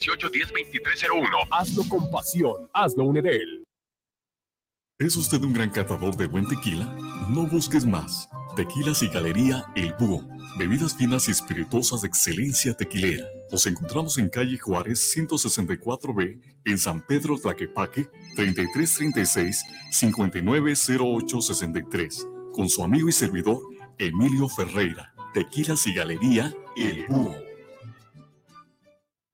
1810-2301. Hazlo con pasión. Hazlo Unedel. ¿Es usted un gran catador de buen tequila? No busques más. Tequilas y Galería El Búho. Bebidas finas y espirituosas de excelencia tequilera. Nos encontramos en calle Juárez 164B, en San Pedro Tlaquepaque, 3336-590863. Con su amigo y servidor, Emilio Ferreira. Tequilas y Galería El Búho.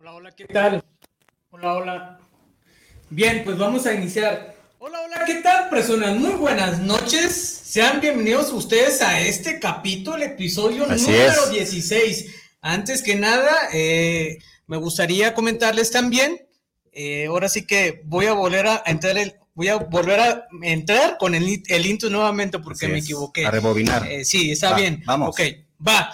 Hola, hola, ¿qué tal? Hola, hola. Bien, pues vamos a iniciar. Hola, hola, ¿qué tal, personas? Muy buenas noches. Sean bienvenidos ustedes a este capítulo, episodio número 16. Antes que nada, eh, me gustaría comentarles también, eh, ahora sí que voy a volver a entrar el, voy a volver a entrar con el, el intro nuevamente porque me equivoqué. A rebobinar. Eh, sí, está bien. Vamos. Ok, va.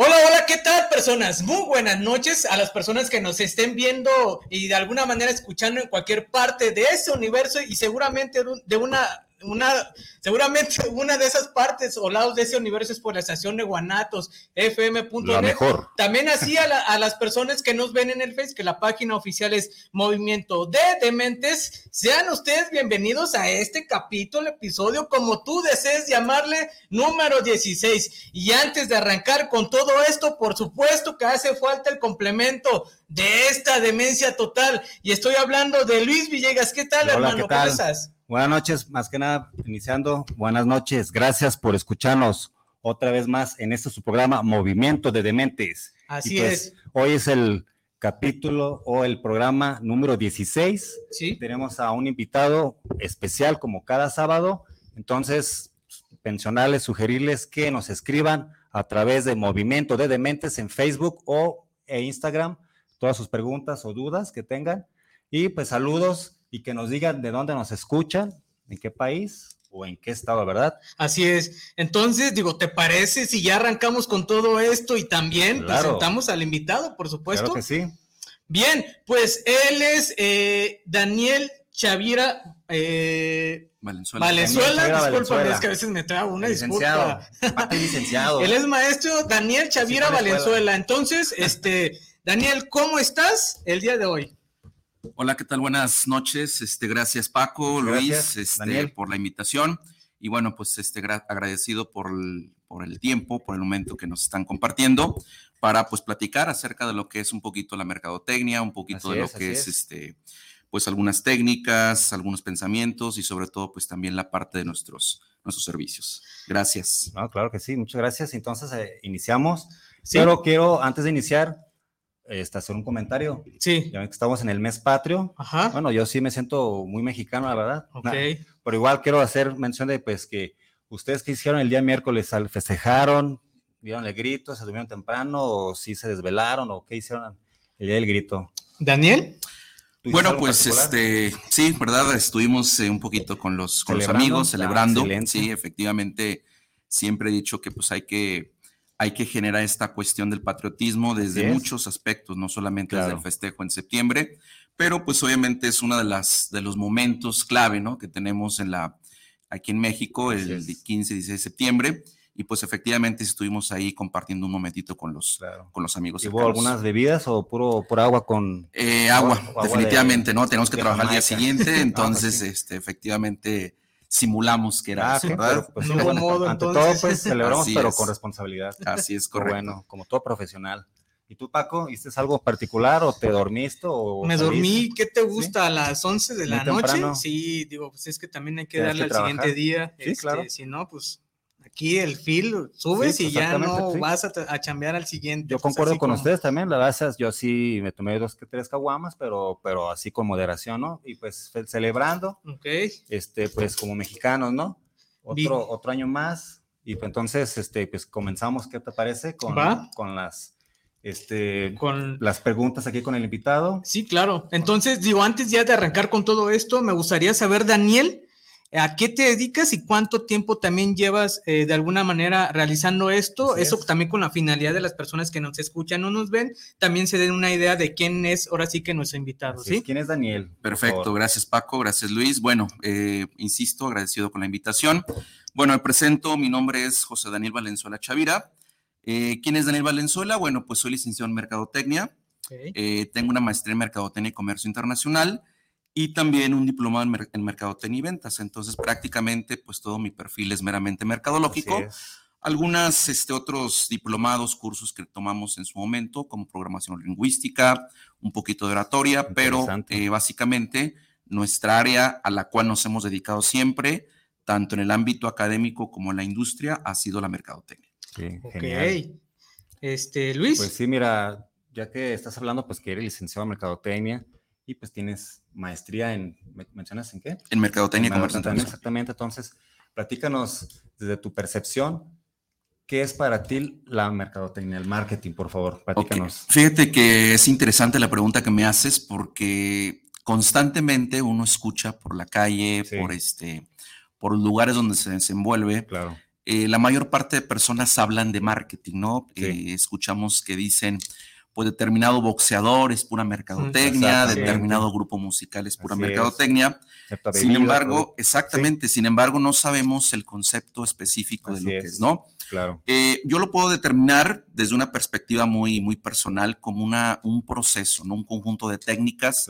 Hola, hola, ¿qué tal personas? Muy buenas noches a las personas que nos estén viendo y de alguna manera escuchando en cualquier parte de este universo y seguramente de una una, seguramente una de esas partes o lados de ese universo es por la estación de Guanatos, fm.net. La mejor. También así a, a, las personas que nos ven en el Face, que la página oficial es Movimiento de Dementes. Sean ustedes bienvenidos a este capítulo, episodio, como tú desees llamarle, número 16. Y antes de arrancar con todo esto, por supuesto que hace falta el complemento de esta demencia total. Y estoy hablando de Luis Villegas. ¿Qué tal, Hola, hermano? ¿qué tal? ¿Cómo estás? Buenas noches, más que nada, iniciando. Buenas noches, gracias por escucharnos otra vez más en este su programa Movimiento de Dementes. Así Y, pues, es. Hoy es el capítulo o el programa número 16. Sí. Tenemos a un invitado especial como cada sábado. Entonces, pensionarles, sugerirles que nos escriban a través de Movimiento de Dementes en Facebook o e Instagram todas sus preguntas o dudas que tengan. Y pues saludos y que nos digan de dónde nos escuchan, en qué país o en qué estado, ¿verdad? Así es. Entonces, digo, ¿te parece si ya arrancamos con todo esto y también Claro. presentamos al invitado, por supuesto? Claro que sí. Bien, pues él es eh, Daniel Chavira eh, Valenzuela. Valenzuela, disculpa, Valenzuela. es que a veces me trago una licenciado. disculpa. Aparte, licenciado. Él es maestro Daniel Chavira Sí, fue a la escuela. Valenzuela. Entonces, este, Daniel, ¿cómo estás el día de hoy? Hola, ¿qué tal? Buenas noches. Este, gracias Paco, Gracias, Luis, este, Daniel. por la invitación. Y bueno, pues este, gra- agradecido por el, por el tiempo, por el momento que nos están compartiendo para pues platicar acerca de lo que es un poquito la mercadotecnia, un poquito Así de lo es, que es. este, pues algunas técnicas, algunos pensamientos y sobre todo pues también la parte de nuestros, nuestros servicios. Gracias. No, claro que sí, muchas gracias. Entonces, eh, iniciamos. Sí. Pero quiero, antes de iniciar, este, hacer un comentario. Sí. Ya que estamos en el mes patrio. Ajá. Bueno, yo sí me siento muy mexicano, la verdad. Ok. Pero igual quiero hacer mención de pues que ustedes que hicieron el día miércoles, al festejaron, dieron el grito, se durmieron temprano, o si se desvelaron, o qué hicieron el día del grito. Daniel. ¿Tú hiciste Bueno, pues particular? este, sí, ¿verdad? Estuvimos eh, un poquito con los, con los amigos, Ah, celebrando. sí, efectivamente, siempre he dicho que pues hay que, hay que generar esta cuestión del patriotismo desde es. muchos aspectos, no solamente desde Claro. el festejo en septiembre, pero pues obviamente es uno de, las, de los momentos clave, ¿no? Que tenemos en la, aquí en México, el 15 y 16 de septiembre, y pues efectivamente estuvimos ahí compartiendo un momentito con los, con los amigos. ¿Hubo algunas bebidas o puro, por agua con...? Eh, agua, definitivamente, ¿no? Tenemos que trabajar el día siguiente, ah, entonces, este, efectivamente simulamos que era ah, ¿verdad? Pues, ante todo, pues celebramos, pero con responsabilidad. Así es, correcto. Bueno, como todo profesional. ¿Y tú, Paco, hiciste algo particular o te dormiste? O Me dormí, ¿qué te gusta? A las 11 de la noche. Sí, digo, pues es que también hay que darle al siguiente día. Sí, este, claro. Si no, pues aquí el fil subes y ya no vas a, a, chambear al siguiente. Yo pues, concuerdo con ustedes también, la verdad, yo sí me tomé dos que tres caguamas, pero, pero así con moderación, ¿no? Y pues celebrando, okay. este, pues como mexicanos, ¿no? Otro, otro año más, y pues entonces, este, pues comenzamos, ¿qué te parece? Con, con las este, con las preguntas aquí con el invitado. Sí, claro. Entonces, digo, antes ya de arrancar con todo esto, me gustaría saber, Daniel, ¿a qué te dedicas y cuánto tiempo también llevas eh, de alguna manera realizando esto? Eso también con la finalidad de las personas que nos escuchan o nos ven, también se den una idea de quién es ahora sí que nuestro invitado. ¿sí? ¿Quién es Daniel? Perfecto, gracias Paco, gracias Luis. Bueno, eh, insisto, agradecido con la invitación. Bueno, me presento, mi nombre es José Daniel Valenzuela Chavira. Eh, ¿Quién es Daniel Valenzuela? Bueno, pues soy licenciado en Mercadotecnia. Eh, tengo una maestría en Mercadotecnia y Comercio Internacional y también un diplomado en, Mercadotecnia y Ventas. Entonces, prácticamente, pues todo mi perfil es meramente mercadológico. Algunos este, otros diplomados, cursos que tomamos en su momento, como programación lingüística, un poquito de oratoria, pero eh, básicamente nuestra área a la cual nos hemos dedicado siempre, tanto en el ámbito académico como en la industria, ha sido la mercadotecnia. Sí, genial. Este, Luis. Pues sí, mira, ya que estás hablando, pues que eres licenciado en Mercadotecnia y pues tienes maestría en, ¿mencionas en qué? En Mercadotecnia y Comercio Exactamente, entonces, platícanos desde tu percepción, ¿qué es para ti la mercadotecnia, el marketing, por favor? Platícanos. Fíjate que es interesante la pregunta que me haces porque constantemente uno escucha por la calle, por este, por lugares donde se desenvuelve. Claro eh, la mayor parte de personas hablan de marketing, ¿no? Eh, escuchamos que dicen, pues determinado boxeador es pura mercadotecnia, determinado grupo musical es pura mercadotecnia. Sin embargo, exactamente, sin embargo, no sabemos el concepto específico de lo que es, ¿no? Claro. Eh, yo lo puedo determinar desde una perspectiva muy, muy personal como una, un proceso, ¿no? Un conjunto de técnicas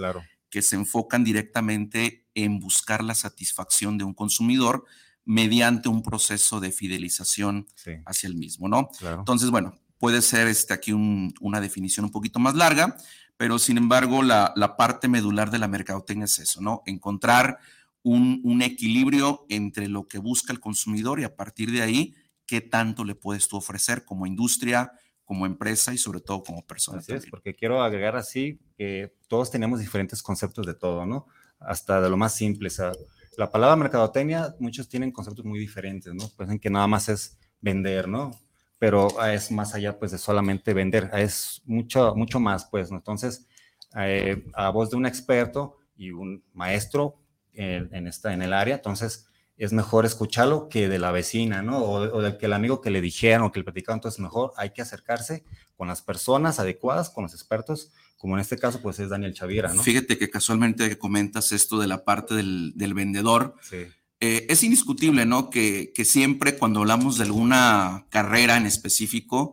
que se enfocan directamente en buscar la satisfacción de un consumidor mediante un proceso de fidelización hacia el mismo, ¿no? Entonces, bueno, puede ser este, aquí una definición un poquito más larga, pero sin embargo, la, parte medular de la mercadotecnia es eso, ¿no? Encontrar un, equilibrio entre lo que busca el consumidor y a partir de ahí, qué tanto le puedes tú ofrecer como industria, como empresa y sobre todo como persona. Así es, porque quiero agregar así que todos tenemos diferentes conceptos de todo, ¿no? Hasta de lo más simple, o sea, la palabra mercadotecnia, muchos tienen conceptos muy diferentes, ¿no? Piensan que nada más es vender, ¿no? Pero es más allá, pues, de solamente vender, es mucho, mucho más, pues, ¿no? Entonces, eh, a voz de un experto y un maestro en, esta, en el área, entonces, es mejor escucharlo que de la vecina, ¿no? O, del que el amigo que le dijeron o que le platicaron, entonces mejor hay que acercarse con las personas adecuadas, con los expertos, como en este caso, pues es Daniel Chavira, ¿no? Fíjate que casualmente comentas esto de la parte del, vendedor. Eh, es indiscutible, ¿no? Que, siempre cuando hablamos de alguna carrera en específico,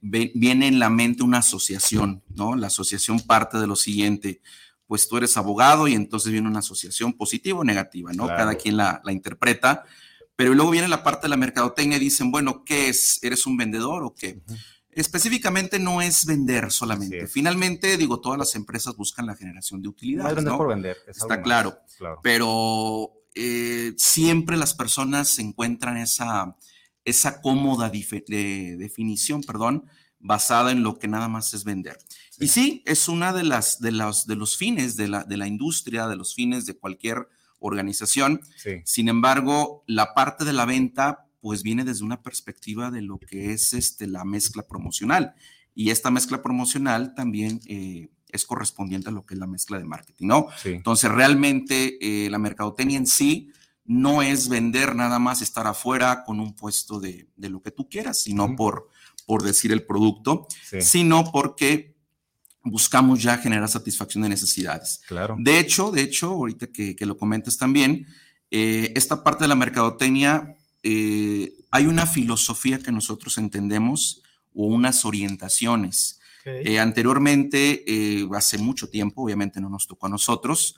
viene en la mente una asociación, ¿no? La asociación parte de lo siguiente, pues tú eres abogado y entonces viene una asociación positiva o negativa, ¿no? Cada quien la, interpreta, pero luego viene la parte de la mercadotecnia y dicen, bueno, ¿qué es? ¿Eres un vendedor o qué? específicamente no es vender solamente. Finalmente, digo, todas las empresas buscan la generación de utilidades. No por vender. Está claro, Pero eh, siempre las personas encuentran esa, esa cómoda definición, perdón, basada en lo que nada más es vender. Y sí, es una de las de los, de los fines de la, de la industria, de los fines de cualquier organización. Sin embargo, la parte de la venta pues viene desde una perspectiva de lo que es este, la mezcla promocional. Y esta mezcla promocional también eh, es correspondiente a lo que es la mezcla de marketing, ¿no? Entonces, realmente eh, la mercadotecnia en sí no es vender nada más, estar afuera con un puesto de, lo que tú quieras, sino por, por decir el producto, sino porque buscamos ya generar satisfacción de necesidades. Claro. De hecho, de hecho, ahorita que, que lo comentes también, eh, esta parte de la mercadotecnia, eh, hay una filosofía que nosotros entendemos o unas orientaciones. Ok. Eh, anteriormente, eh, hace mucho tiempo, obviamente no nos tocó a nosotros,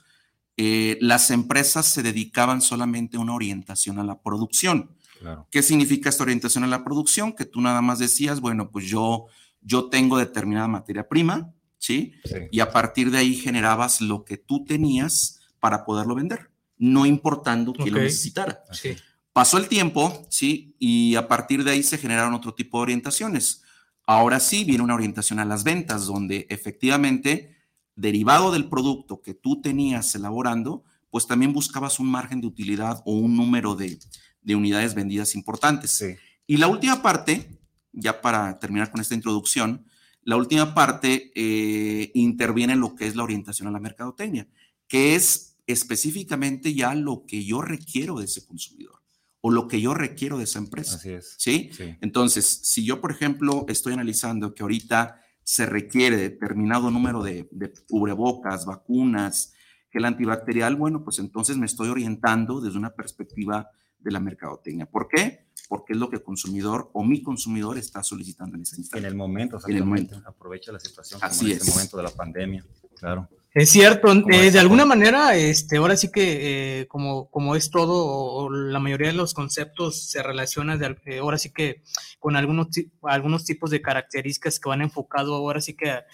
eh, las empresas se dedicaban solamente a una orientación a la producción. Claro. ¿Qué significa esta orientación a la producción? Que tú nada más decías, bueno, pues yo, yo tengo determinada materia prima, ¿sí? Sí. Y a partir de ahí generabas lo que tú tenías para poderlo vender, no importando quién lo Ok. necesitara. Sí. Pasó el tiempo, ¿sí? Y a partir de ahí se generaron otro tipo de orientaciones. Ahora sí viene una orientación a las ventas, donde efectivamente, derivado del producto que tú tenías elaborando, pues también buscabas un margen de utilidad o un número de, de unidades vendidas importantes. Sí. Y la última parte, ya para terminar con esta introducción, la última parte eh, interviene en lo que es la orientación a la mercadotecnia, que es específicamente ya lo que yo requiero de ese consumidor o lo que yo requiero de esa empresa. Así es. ¿Sí? Sí. Entonces, si yo, por ejemplo, estoy analizando que ahorita se requiere determinado número de, de cubrebocas, vacunas, gel antibacterial, bueno, pues entonces me estoy orientando desde una perspectiva de la mercadotecnia. ¿Por qué? Porque es lo que el consumidor o mi consumidor está solicitando en ese En instante. el momento, En el momento. Aprovecha la situación Así como en este es. momento de la pandemia. Claro. Es cierto, eh, de alguna manera, este, ahora sí que eh, como, como es todo, o, o la mayoría de los conceptos se relaciona de, eh, ahora sí que con algunos, algunos tipos de características que van enfocado ahora sí que a,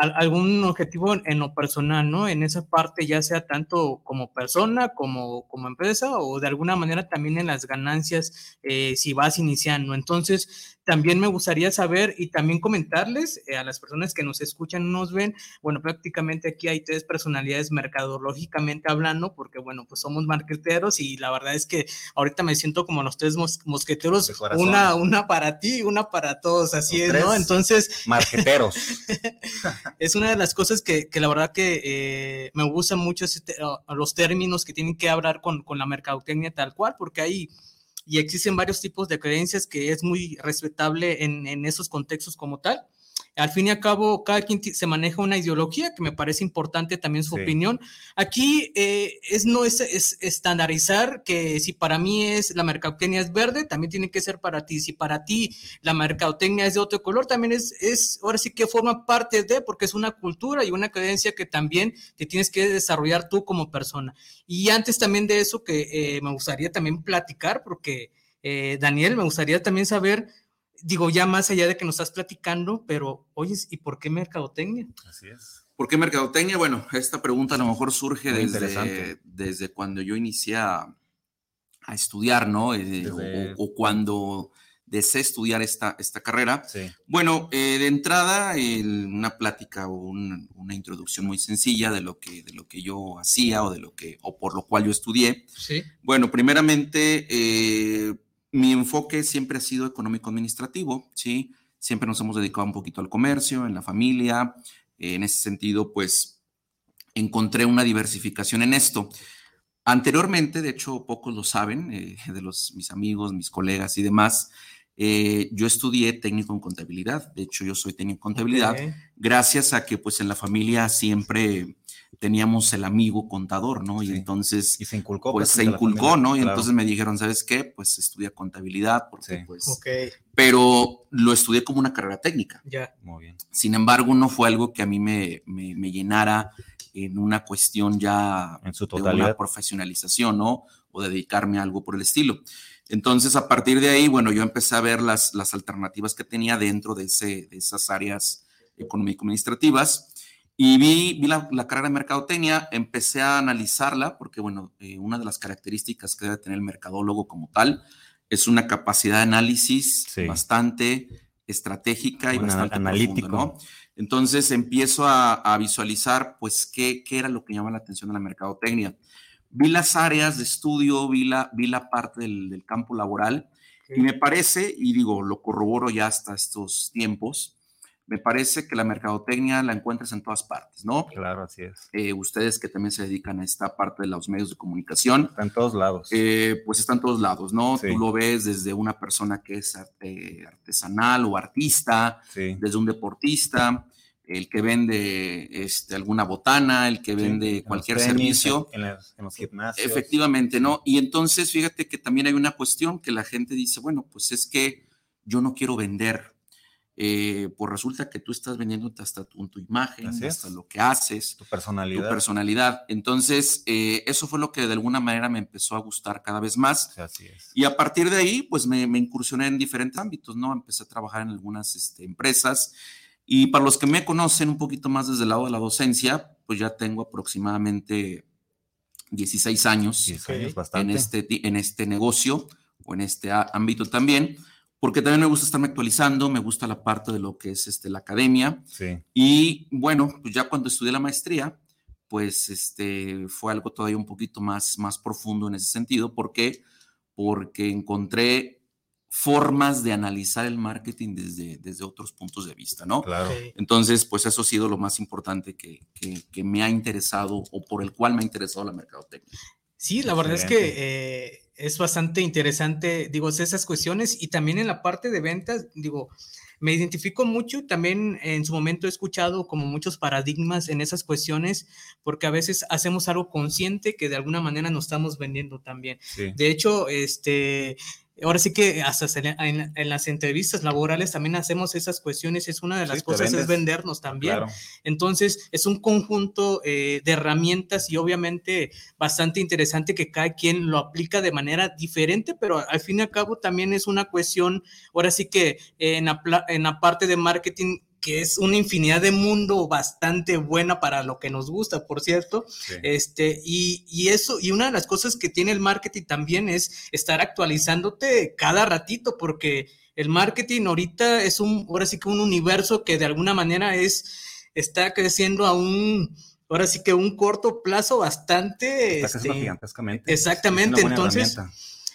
a- algún objetivo en, en lo personal, ¿no? En esa parte, ya sea tanto como persona, como, como empresa, o de alguna manera también en las ganancias eh, si vas iniciando. Entonces, también me gustaría saber y también comentarles eh, a las personas que nos escuchan, nos ven, bueno, prácticamente aquí hay tres personalidades mercadológicamente hablando, porque bueno, pues somos marqueteros y la verdad es que ahorita me siento como los tres mos- mosqueteros, una, una para ti, una para todos, así Los es, ¿no? Entonces, Marqueteros. es una de las cosas que, que la verdad que eh, me gustan mucho los términos que tienen que hablar con, con la mercadotecnia tal cual, porque hay y existen varios tipos de creencias que es muy respetable en, en esos contextos como tal. Al fin y al cabo, cada quien se maneja una ideología que me parece importante también su Sí. opinión. Aquí eh, es no es, es estandarizar que si para mí es la mercadotecnia es verde, también tiene que ser para ti. Si para ti la mercadotecnia es de otro color, también es, es ahora sí que forma parte de, porque es una cultura y una creencia que también te tienes que desarrollar tú como persona. Y antes también de eso, que eh, me gustaría también platicar, porque eh, Daniel, me gustaría también saber, digo, ya más allá de que nos estás platicando, pero oyes, ¿y por qué mercadotecnia? Así es. ¿Por qué mercadotecnia? Bueno, esta pregunta a lo mejor surge Muy desde, desde cuando yo inicié a, a estudiar, ¿no? Eh, Desde- o, o cuando deseé estudiar esta, esta carrera. Sí. Bueno, eh, de entrada, el- una plática o un- una introducción muy sencilla de lo, que, de lo que yo hacía o de lo que, o por lo cual yo estudié. Sí. Bueno, primeramente, eh, mi enfoque siempre ha sido económico-administrativo, ¿sí? Siempre nos hemos dedicado un poquito al comercio, en la familia. En ese sentido, pues, encontré una diversificación en esto. Anteriormente, de hecho, pocos lo saben, eh, de los, mis amigos, mis colegas y demás, eh, yo estudié técnico en contabilidad. De hecho, yo soy técnico en contabilidad gracias a que, pues, en la familia siempre teníamos el amigo contador, ¿no? Y entonces Y se inculcó. pues se entre la inculcó, familia, ¿no? Y claro. entonces me dijeron, ¿sabes qué? Pues estudia contabilidad, porque Sí. pues, Ok, pero lo estudié como una carrera técnica. ya. Muy bien. Sin embargo, no fue algo que a mí me, me, me llenara en una cuestión ya En su de una totalidad. profesionalización, ¿no? O dedicarme a algo por el estilo. Entonces, a partir de ahí, bueno, yo empecé a ver las, las alternativas que tenía dentro de, ese, de esas áreas económico-administrativas y vi, vi la, la carrera de mercadotecnia, empecé a analizarla porque, bueno, eh, una de las características que debe tener el mercadólogo como tal es una capacidad de análisis Sí. bastante estratégica y bastante analítico. profundo, ¿no? Entonces empiezo a, a visualizar, pues, qué, qué era lo que llama la atención de la mercadotecnia. Vi las áreas de estudio, vi la, vi la parte del, del campo laboral y me parece, y digo, lo corroboro ya hasta estos tiempos, me parece que la mercadotecnia la encuentras en todas partes, ¿no? Claro, así es. Eh, ustedes que también se dedican a esta parte de los medios de comunicación, Está en todos lados. eh, pues está en todos lados, ¿no? Sí. Tú lo ves desde una persona que es arte- artesanal o artista, sí. desde un deportista, el que vende este, alguna botana, el que vende cualquier servicio. En, los gimnasios. Efectivamente, ¿no? Y entonces, fíjate que también hay una cuestión que la gente dice, bueno, pues es que yo no quiero vender. Eh, pues resulta que tú estás vendiendo hasta tu, tu imagen, hasta lo que haces, tu personalidad. Tu personalidad. Entonces, eh, eso fue lo que de alguna manera me empezó a gustar cada vez más. Así es. Y a partir de ahí, pues me, incursioné en diferentes ámbitos, ¿no? Empecé a trabajar en algunas este, empresas y para los que me conocen un poquito más desde el lado de la docencia, pues ya tengo aproximadamente 16 años, en, este, en este negocio o en este ámbito también, porque también me gusta estarme actualizando, me gusta la parte de lo que es este, la academia. Y bueno, pues ya cuando estudié la maestría, pues este, fue algo todavía un poquito más, más profundo en ese sentido. ¿Por qué? Porque encontré formas de analizar el marketing desde, desde otros puntos de vista, ¿no? Claro. Entonces, pues eso ha sido lo más importante que, que, me ha interesado o por el cual me ha interesado la mercadotecnia. Sí, la verdad es que eh, es bastante interesante, digo, esas cuestiones y también en la parte de ventas, digo, me identifico mucho, también en su momento he escuchado como muchos paradigmas en esas cuestiones, porque a veces hacemos algo consciente que de alguna manera nos estamos vendiendo también. De hecho, este, ahora sí que hasta en, las entrevistas laborales también hacemos esas cuestiones, es una de las cosas es vendernos también. Entonces, es un conjunto eh, de herramientas y obviamente bastante interesante que cada quien lo aplica de manera diferente, pero al fin y al cabo también es una cuestión, ahora sí que en en la parte de marketing que es una infinidad de mundo bastante buena para lo que nos gusta, por cierto. Este, y, y, eso, y una de las cosas que tiene el marketing también es estar actualizándote cada ratito, porque el marketing ahorita es un, ahora sí que un universo que de alguna manera es, está creciendo a un, ahora sí que un corto plazo bastante. Está este, gigantescamente. Exactamente, entonces,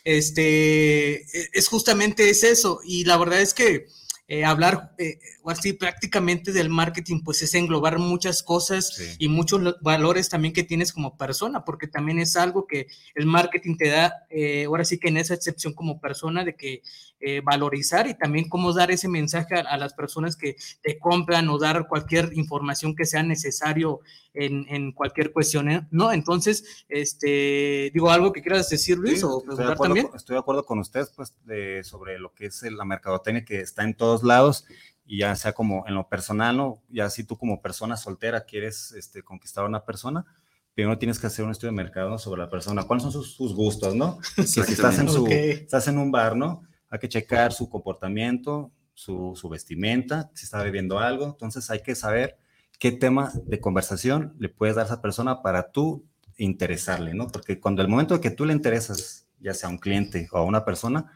este, e, es justamente es eso, y la verdad es que eh, hablar eh, así prácticamente del marketing, pues es englobar muchas cosas y muchos valores también que tienes como persona, porque también es algo que el marketing te da, eh, ahora sí que en esa excepción como persona, de que eh, valorizar y también cómo dar ese mensaje a, las personas que te compran o dar cualquier información que sea necesario en, en cualquier cuestión, ¿no? Entonces, este, digo, algo que quieras decir, Luis, o preguntar también. estoy de acuerdo con usted, pues, sobre lo que es la mercadotecnia que está en todos lados y ya sea como en lo personal, ¿no? Ya si tú como persona soltera quieres este, conquistar a una persona, primero tienes que hacer un estudio de mercado sobre la persona, cuáles son sus, gustos, ¿no? si estás en, su, estás en un bar, ¿no? Hay que checar su comportamiento, su, su vestimenta, si está bebiendo algo, entonces hay que saber qué tema de conversación le puedes dar a esa persona para tú interesarle, ¿no? Porque cuando el momento de que tú le interesas, ya sea a un cliente o a una persona,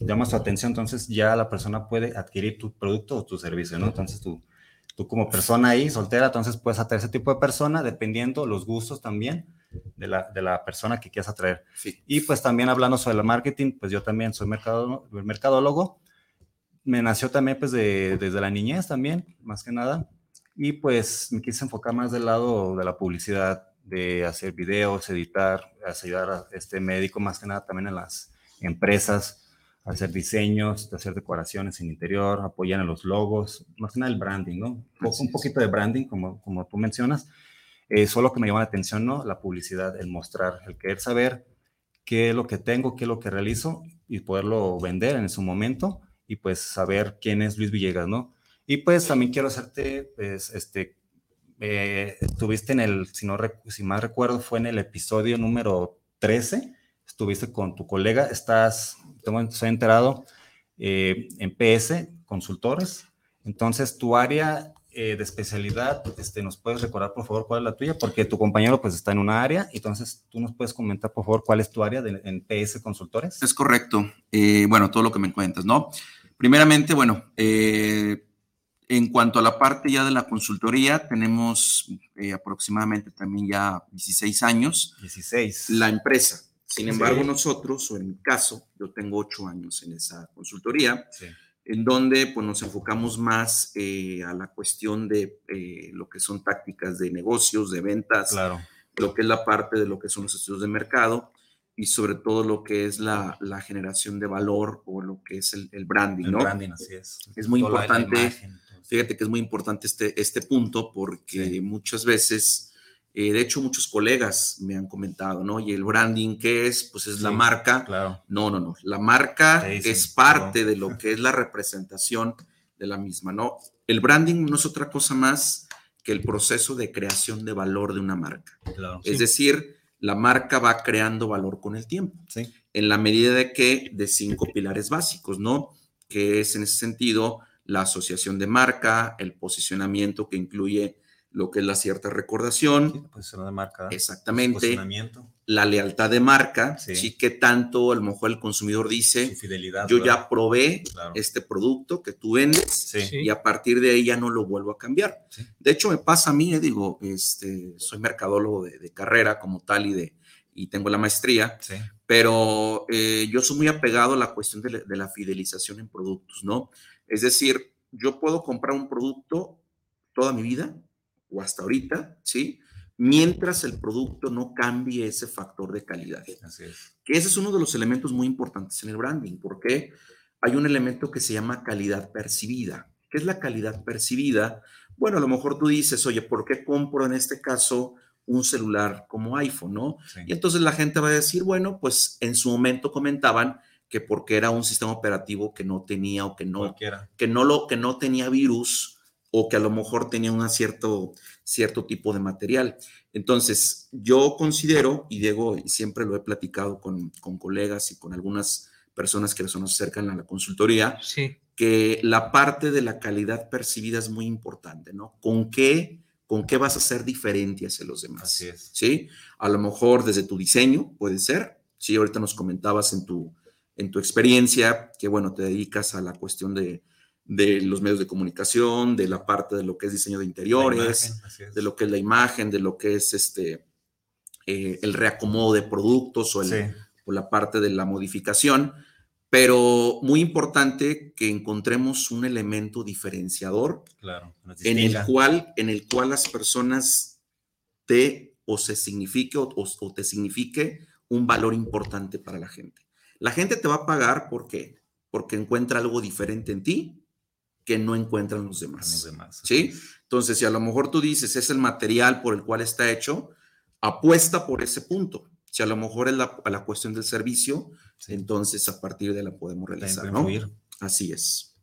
llama su atención, entonces ya la persona puede adquirir tu producto o tu servicio, ¿no? Entonces tú, tú como persona ahí, soltera, entonces puedes atraer ese tipo de persona dependiendo los gustos también de la, de la persona que quieras atraer. Y pues también hablando sobre el marketing, pues yo también soy mercado, mercadólogo. Me nació también pues de, desde la niñez también, más que nada. Y pues me quise enfocar más del lado de la publicidad, de hacer videos, editar, ayudar a este médico más que nada también en las empresas hacer diseños, hacer decoraciones en interior, apoyar en los logos, más que nada el branding, ¿no? Un, poquito de branding, como, como tú mencionas. Eh, que me llama la atención, ¿no? La publicidad, el mostrar, el querer saber qué es lo que tengo, qué es lo que realizo y poderlo vender en su momento y pues saber quién es Luis Villegas, ¿no? Y pues también quiero hacerte, pues, este, eh, tuviste en el, si no, si más recuerdo, fue en el episodio número 13, estuviste con tu colega, estás, tengo, soy enterado, eh, en PS, consultores. Entonces, tu área eh, de especialidad, este, ¿nos puedes recordar, por favor, cuál es la tuya? Porque tu compañero, pues, está en una área. Entonces, ¿tú nos puedes comentar, por favor, cuál es tu área en PS Consultores? Es correcto. Eh, bueno, todo lo que me cuentas, ¿no? Primeramente, bueno, en cuanto a la parte ya de la consultoría, tenemos aproximadamente también ya 16 años. 16. La empresa. Sin embargo, nosotros, o en mi caso, yo tengo ocho años en esa consultoría, en donde pues, nos enfocamos más eh, a la cuestión de eh, lo que son tácticas de negocios, de ventas, claro. lo que es la parte de lo que son los estudios de mercado y sobre todo lo que es la, generación de valor o lo que es el, branding, el ¿no? branding, así es. Es muy importante Fíjate que es muy importante este, este punto porque muchas veces, eh, de hecho muchos colegas me han comentado, ¿no? Y el branding, ¿qué es? Pues es la marca. Claro. No, no, no. La marca es parte de lo que es la representación de la misma, ¿no? El branding no es otra cosa más que el proceso de creación de valor de una marca. Es decir, la marca va creando valor con el tiempo. Sí. En la medida de que de cinco pilares básicos, ¿no? Que es en ese sentido la asociación de marca, el posicionamiento que incluye lo que es la cierta recordación. posición de marca. Exactamente. Posicionamiento. La lealtad de marca, Sí. sí, que tanto a lo mejor el consumidor dice, Su fidelidad. yo ¿verdad? ya probé Claro. este producto que tú vendes Sí. Sí. y a partir de ahí ya no lo vuelvo a cambiar. Sí. De hecho, me pasa a mí, eh, digo, este, soy mercadólogo de, de carrera como tal y, de, y tengo la maestría, Sí. pero eh, yo soy muy apegado a la cuestión de la, de la fidelización en productos, ¿no? Es decir, yo puedo comprar un producto toda mi vida o hasta ahorita, ¿sí? Mientras el producto no cambie ese factor de calidad Así es. que ese es uno de los elementos muy importantes en el branding, porque hay un elemento que se llama calidad percibida. ¿Qué es la calidad percibida? Bueno, a lo mejor tú dices, oye, ¿por qué compro en este caso un celular como iPhone, no? Sí. Y entonces la gente va a decir, bueno, pues en su momento comentaban que porque era un sistema operativo que no tenía o que no, Cualquiera. que no lo que no tenía virus o que a lo mejor tenía un cierto cierto tipo de material. Entonces, yo considero y Diego y siempre lo he platicado con, con colegas y con algunas personas que se nos acercan a la consultoría, Sí. que la parte de la calidad percibida es muy importante, ¿no? ¿Con qué, con qué vas a ser diferente hacia los demás? Así es. ¿Sí? A lo mejor desde tu diseño puede ser. Sí, ahorita nos comentabas en tu, en tu experiencia que, bueno, te dedicas a la cuestión de, de los medios de comunicación, de la parte de lo que es diseño de interiores, imagen, de lo que es la imagen, de lo que es este, eh, el reacomodo de productos o el, Sí. o la parte de la modificación, pero muy importante que encontremos un elemento diferenciador Claro. en el cual, en el cual las personas te o se signifique o, o- o te signifique un valor importante para la gente. La gente te va a pagar ¿por qué? porque encuentra algo diferente en ti que no encuentran los demás. los demás. ¿Sí? Entonces, si a lo mejor tú dices es el material por el cual está hecho, apuesta por ese punto. Si a lo mejor es la, la cuestión del servicio, Sí. entonces a partir de la podemos realizar, ¿no? Así es.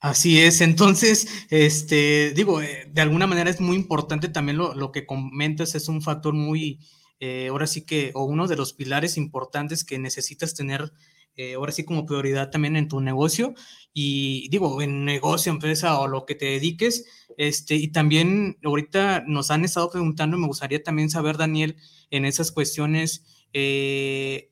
Así es, entonces, este, digo, eh, de alguna manera es muy importante también lo, lo que comentas, es un factor muy, eh, ahora sí que, o uno de los pilares importantes que necesitas tener, eh, ahora sí como prioridad también en tu negocio, y digo, en negocio, empresa o lo que te dediques, este, y también ahorita nos han estado preguntando, me gustaría también saber, Daniel, en esas cuestiones, eh,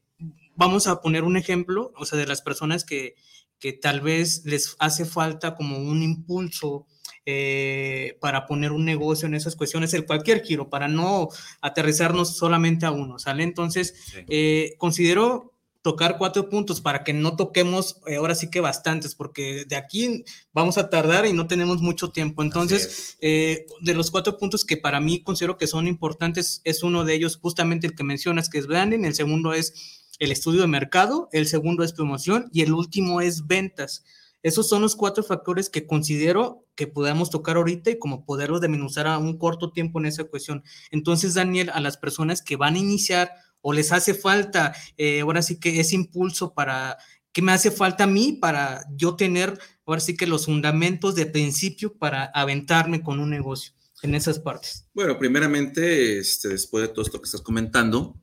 vamos a poner un ejemplo, o sea, de las personas que, que tal vez les hace falta como un impulso eh, para poner un negocio en esas cuestiones, el cualquier giro, para no aterrizarnos solamente a uno, ¿sale? Entonces, Sí. eh, considero tocar cuatro puntos para que no toquemos eh, ahora sí que bastantes, porque de aquí vamos a tardar y no tenemos mucho tiempo. Entonces, eh, de los cuatro puntos que para mí considero que son importantes, es uno de ellos justamente el que mencionas, que es branding, el segundo es el estudio de mercado, el segundo es promoción y el último es ventas. Esos son los cuatro factores que considero que podamos tocar ahorita y como poderlos desmenuzar a un corto tiempo en esa cuestión. Entonces, Daniel, a las personas que van a iniciar o les hace falta, eh, ahora sí que ese impulso para, ¿qué me hace falta a mí para yo tener, ahora sí que los fundamentos de principio para aventarme con un negocio en esas partes? Bueno, primeramente, este, después de todo esto que estás comentando,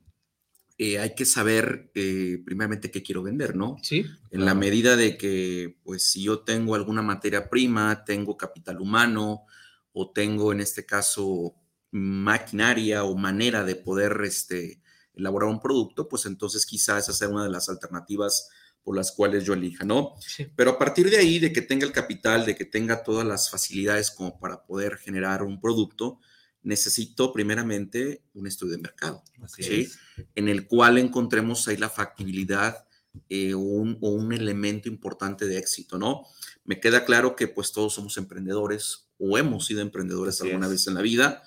eh, hay que saber eh, primeramente qué quiero vender, ¿no? Sí. En la medida de que, pues, si yo tengo alguna materia prima, tengo capital humano o tengo, en este caso, maquinaria o manera de poder este, elaborar un producto, pues entonces quizás esa sea una de las alternativas por las cuales yo elija, ¿no? Sí. Pero a partir de ahí, de que tenga el capital, de que tenga todas las facilidades como para poder generar un producto, necesito primeramente un estudio de mercado, ¿sí? en el cual encontremos ahí la factibilidad eh, o, un, o un elemento importante de éxito, ¿no? Me queda claro que pues todos somos emprendedores o hemos sido emprendedores Así alguna es. vez en la vida,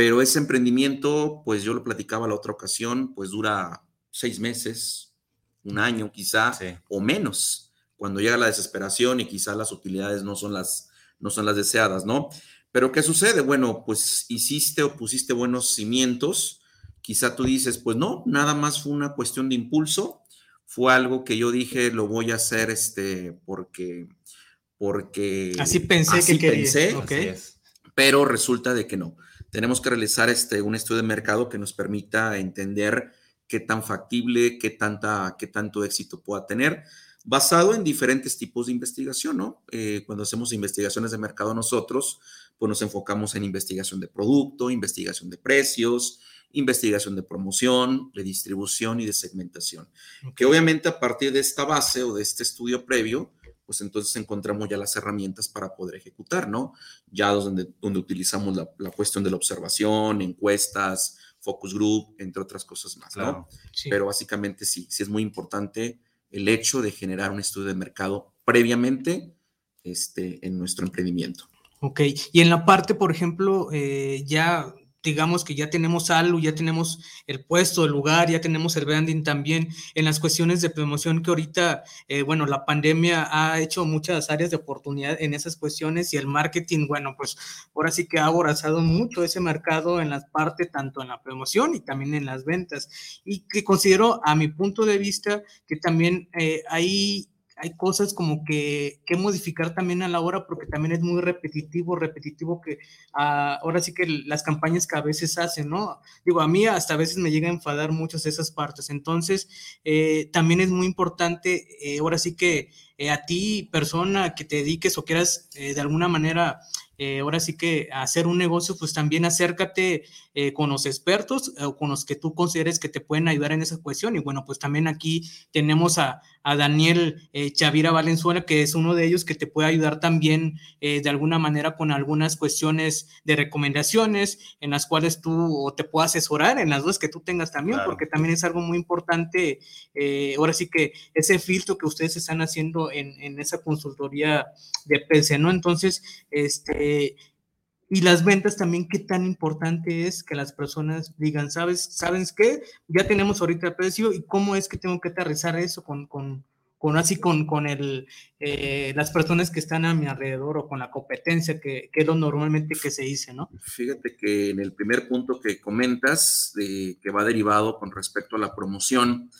pero ese emprendimiento, pues yo lo platicaba la otra ocasión, pues dura seis meses, un año quizá, Sí. o menos, cuando llega la desesperación y quizá las utilidades no son las, no son las deseadas, ¿no? Pero ¿qué sucede? Bueno, pues hiciste o pusiste buenos cimientos, quizá tú dices, pues no, nada más fue una cuestión de impulso, fue algo que yo dije, lo voy a hacer este, porque, porque... Así pensé así que pensé, quería. pero resulta de que no. Tenemos que realizar este, un estudio de mercado que nos permita entender qué tan factible, qué, tanta, qué tanto éxito pueda tener, basado en diferentes tipos de investigación, ¿no? Eh, cuando hacemos investigaciones de mercado nosotros, pues nos enfocamos en investigación de producto, investigación de precios, investigación de promoción, de distribución y de segmentación. Que obviamente a partir de esta base o de este estudio previo, pues entonces encontramos ya las herramientas para poder ejecutar, ¿no? Ya donde, donde utilizamos la, la cuestión de la observación, encuestas, focus group, entre otras cosas más, ¿no? Sí. Pero básicamente sí, sí es muy importante el hecho de generar un estudio de mercado previamente este, en nuestro emprendimiento. Ok, y en la parte, por ejemplo, eh, ya digamos que ya tenemos algo, ya tenemos el puesto, el lugar, ya tenemos el branding también en las cuestiones de promoción que ahorita, eh, bueno, la pandemia ha hecho muchas áreas de oportunidad en esas cuestiones y el marketing, bueno, pues ahora sí que ha abrazado mucho ese mercado en la parte, tanto en la promoción y también en las ventas. Y que considero, a mi punto de vista, que también eh, hay hay cosas como que, que modificar también a la hora porque también es muy repetitivo, repetitivo que ah, ahora sí que las campañas que a veces hacen, ¿no? Digo, a mí hasta a veces me llega a enfadar muchas de esas partes. Entonces, eh, también es muy importante, eh, ahora sí que eh, a ti, persona que te dediques o quieras de alguna manera eh, ahora sí que hacer un negocio, pues también acércate eh, con los expertos eh, o con los que tú consideres que te pueden ayudar en esa cuestión. Y bueno, pues también aquí tenemos a, a Daniel eh, Chavira Valenzuela, que es uno de ellos que te puede ayudar también de alguna manera con algunas cuestiones de recomendaciones en las cuales tú o te puedo asesorar en las dudas que tú tengas también, Claro. porque también es algo muy importante. ahora sí que ese filtro que ustedes están haciendo en, en esa consultoría de PC, ¿no? Entonces, este, y las ventas también, qué tan importante es que las personas digan, ¿sabes, ¿sabes qué? Ya tenemos ahorita el precio y cómo es que tengo que aterrizar eso con, con, con así con, con el, eh, las personas que están a mi alrededor o con la competencia, que, que es lo normalmente que se dice, ¿no? Fíjate que en el primer punto que comentas, que va derivado con respecto a la promoción,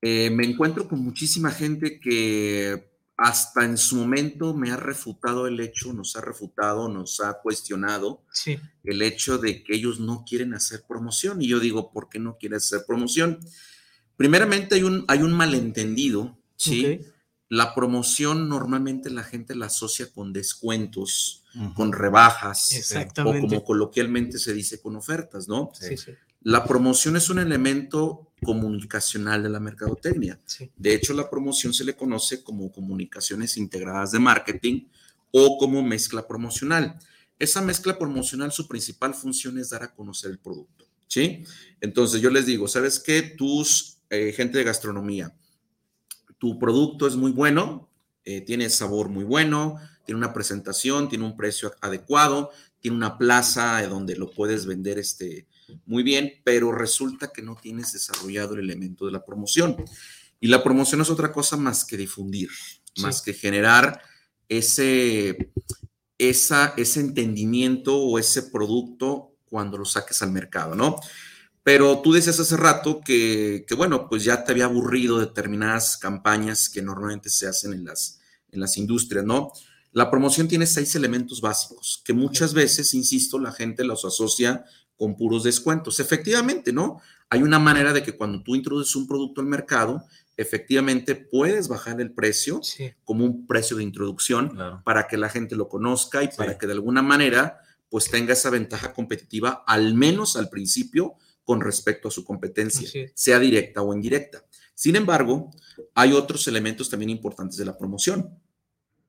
eh, me encuentro con muchísima gente que hasta en su momento me ha refutado el hecho, nos ha refutado, nos ha cuestionado Sí, el hecho de que ellos no quieren hacer promoción. Y yo digo, ¿por qué no quieres hacer promoción? Primeramente hay un, hay un malentendido, ¿sí? La promoción normalmente la gente la asocia con descuentos, con rebajas, o exactamente. como coloquialmente se dice con ofertas, ¿no? Sí, sí, La promoción es un elemento comunicacional de la mercadotecnia. sí. De hecho, la promoción se le conoce como comunicaciones integradas de marketing o como mezcla promocional. Esa mezcla promocional, su principal función es dar a conocer el producto, ¿sí? Entonces yo les digo, ¿sabes qué? Tus, eh, gente de gastronomía, tu producto es muy bueno, eh, tiene sabor muy bueno, tiene una presentación, tiene un precio adecuado, tiene una plaza donde lo puedes vender este, muy bien, pero resulta que no tienes desarrollado el elemento de la promoción. Y la promoción es otra cosa más que difundir, Sí. más que generar ese, esa, ese entendimiento o ese producto cuando lo saques al mercado, ¿no? Pero tú decías hace rato que, que, bueno, pues ya te había aburrido determinadas campañas que normalmente se hacen en las, en las industrias, ¿no? La promoción tiene seis elementos básicos que muchas veces, insisto, la gente los asocia con puros descuentos. Efectivamente, ¿no? Hay una manera de que cuando tú introduces un producto al mercado, efectivamente puedes bajar el precio Sí, como un precio de introducción Claro. para que la gente lo conozca y Sí. para que de alguna manera pues tenga esa ventaja competitiva, al menos al principio, con respecto a su competencia, sea directa o indirecta. Sin embargo, hay otros elementos también importantes de la promoción.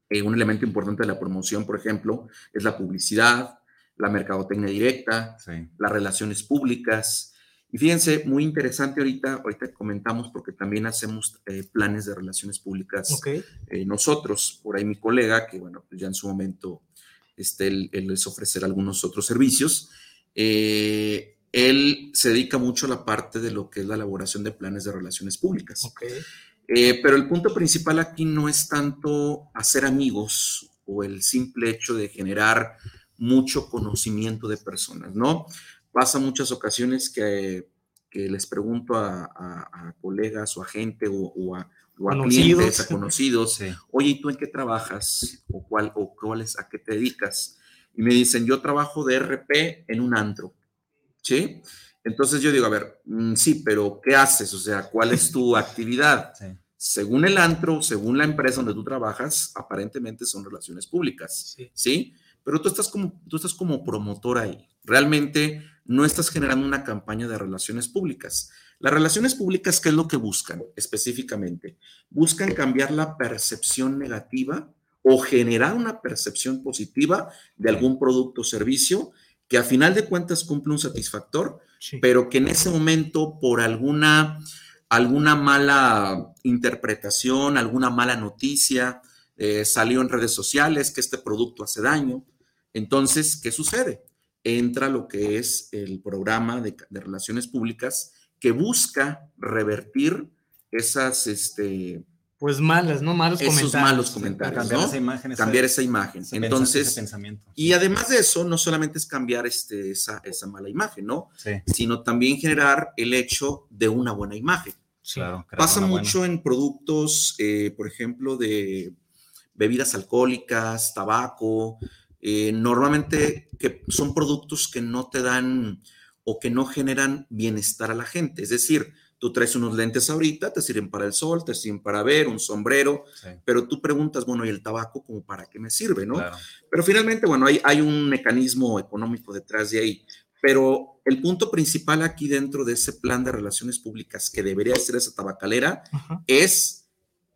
Eh, un elemento importante de la promoción, por ejemplo, es la publicidad, la mercadotecnia directa, Sí. las relaciones públicas. Y fíjense, muy interesante ahorita, ahorita comentamos porque también hacemos eh, planes de relaciones públicas eh, nosotros, por ahí mi colega, que bueno, pues ya en su momento este, él, él les ofrecerá algunos otros servicios, eh, él se dedica mucho a la parte de lo que es la elaboración de planes de relaciones públicas. Eh, pero el punto principal aquí no es tanto hacer amigos o el simple hecho de generar mucho conocimiento de personas, ¿no? Pasa muchas ocasiones que, que les pregunto a, a, colegas o a gente o, a, clientes, a conocidos, oye, ¿y tú en qué trabajas? ¿O, cuál, o cuáles, a qué te dedicas? Y me dicen, yo trabajo de RP en un antro, ¿sí? Entonces yo digo, a ver, mm, sí, pero ¿qué haces? O sea, ¿cuál es tu actividad? Según el antro, según la empresa donde tú trabajas, aparentemente son relaciones públicas, ¿sí? ¿sí? Pero tú estás, como, tú estás como promotor ahí. Realmente no estás generando una campaña de relaciones públicas. Las relaciones públicas, ¿qué es lo que buscan específicamente? Buscan cambiar la percepción negativa o generar una percepción positiva de algún producto o servicio que a final de cuentas cumple un satisfactor, pero que en ese momento por alguna, alguna mala interpretación, alguna mala noticia, eh, salió en redes sociales que este producto hace daño. Entonces, ¿qué sucede? Entra lo que es el programa de, de relaciones públicas que busca revertir esas, este, pues malas, ¿no? Malos esos comentarios. malos comentarios, cambiar ¿no? esa imagen. cambiar esa imagen. ese Entonces, pensamiento. y además de eso, no solamente es cambiar este, esa, esa mala imagen, ¿no? Sí, Sino también generar el hecho de una buena imagen. claro. Pasa mucho buena- en productos, eh, por ejemplo, de bebidas alcohólicas, tabaco, eh, normalmente que son productos que no te dan o que no generan bienestar a la gente. Es decir, tú traes unos lentes ahorita, te sirven para el sol, te sirven para ver, un sombrero, Sí, pero tú preguntas, bueno, ¿y el tabaco como para qué me sirve, no? claro. Pero finalmente, bueno, hay, hay un mecanismo económico detrás de ahí. Pero el punto principal aquí dentro de ese plan de relaciones públicas que debería ser esa tabacalera Ajá. es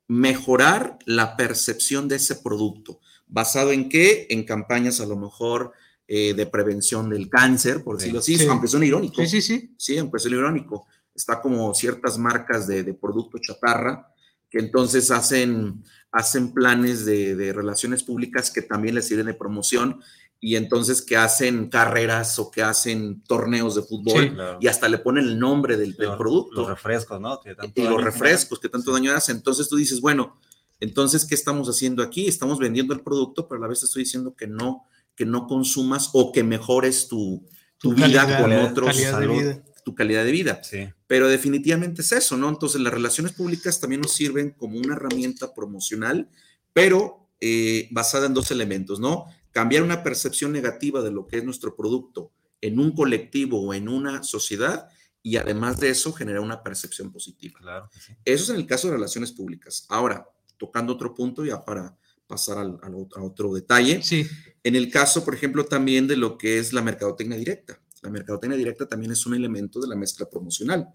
mejorar la percepción de ese producto. ¿Basado en qué? En campañas a lo mejor eh, de prevención del cáncer, por Sí. decirlo así, Sí. aunque suene irónico. Sí, sí, sí. Sí, aunque sea irónico. Está como ciertas marcas de, de producto chatarra que entonces hacen, hacen planes de, de relaciones públicas que también les sirven de promoción y entonces que hacen carreras o que hacen torneos de fútbol Sí, claro. y hasta le ponen el nombre del, del producto Los refrescos, ¿no? Que tanto y los refrescos que tanto daño hacen. Entonces tú dices, bueno, entonces, ¿qué estamos haciendo aquí? Estamos vendiendo el producto, pero a la vez te estoy diciendo que no, que no consumas o que mejores tu, tu, vida calidad- con otros, calidad salud. vida. tu calidad de vida. Sí, Pero definitivamente es eso, ¿no? Entonces las relaciones públicas también nos sirven como una herramienta promocional, pero eh, basada en dos elementos, ¿no? Cambiar una percepción negativa de lo que es nuestro producto en un colectivo o en una sociedad y además de eso generar una percepción positiva. claro. sí. Eso es en el caso de relaciones públicas. Ahora, tocando otro punto ya para pasar al- al ot- a otro detalle. Sí, En el caso, por ejemplo, también de lo que es la mercadotecnia directa. La mercadotecnia directa también es un elemento de la mezcla promocional.